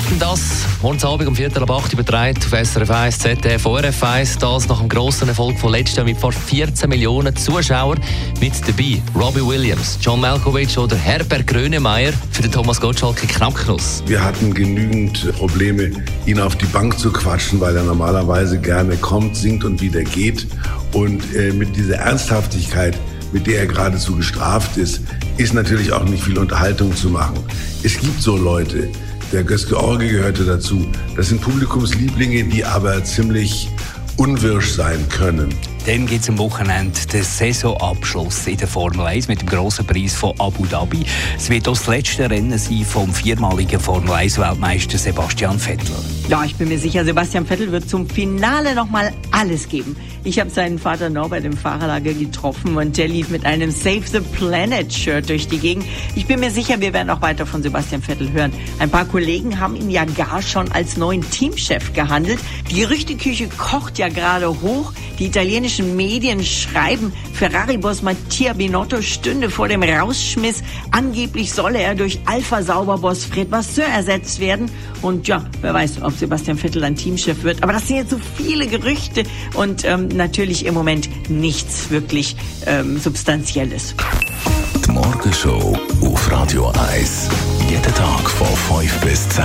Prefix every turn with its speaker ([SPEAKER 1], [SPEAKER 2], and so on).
[SPEAKER 1] Wetten das, morgen Abend um Viertel ab 8 übertragen auf SRF 1, ZDF, ORF 1, das nach dem grossen Erfolg von letztem Jahr mit fast 14 Millionen Zuschauern mit dabei. Robbie Williams, John Malkovich oder Herbert Grönemeyer für den Thomas Gottschalk Knacknuss.
[SPEAKER 2] Wir hatten genügend Probleme, ihn auf die Bank zu quatschen, weil er normalerweise gerne kommt, singt und wieder geht. Und äh, mit dieser Ernsthaftigkeit, mit der er geradezu gestraft ist, ist natürlich auch nicht viel Unterhaltung zu machen. Es gibt so Leute, der Göske Orge gehörte dazu. Das sind Publikumslieblinge, die aber ziemlich unwirsch sein können.
[SPEAKER 3] Dann gibt es am Wochenende den Saisonabschluss in der Formel 1 mit dem grossen Preis von Abu Dhabi. Es wird auch das letzte Rennen sein vom viermaligen Formel 1-Weltmeister Sebastian Vettel.
[SPEAKER 4] Ja, ich bin mir sicher, Sebastian Vettel wird zum Finale nochmal alles geben. Ich habe seinen Vater Norbert im Fahrerlager getroffen und der lief mit einem Save the Planet Shirt durch die Gegend. Ich bin mir sicher, wir werden auch weiter von Sebastian Vettel hören. Ein paar Kollegen haben ihn ja gar schon als neuen Teamchef gehandelt. Die Gerüchteküche kocht ja gerade hoch. Die italienischen Medien schreiben, Ferrari-Boss Mattia Binotto stünde vor dem Rausschmiss. Angeblich solle er durch Alpha-Sauber-Boss Fred Vasseur ersetzt werden. Und ja, wer weiß, ob Sebastian Vettel ein Teamchef wird. Aber das sind jetzt so viele Gerüchte und ähm, natürlich im Moment nichts wirklich ähm, Substanzielles.
[SPEAKER 5] Die Morgenshow auf Radio 1. Jeden Tag von 5 bis 10.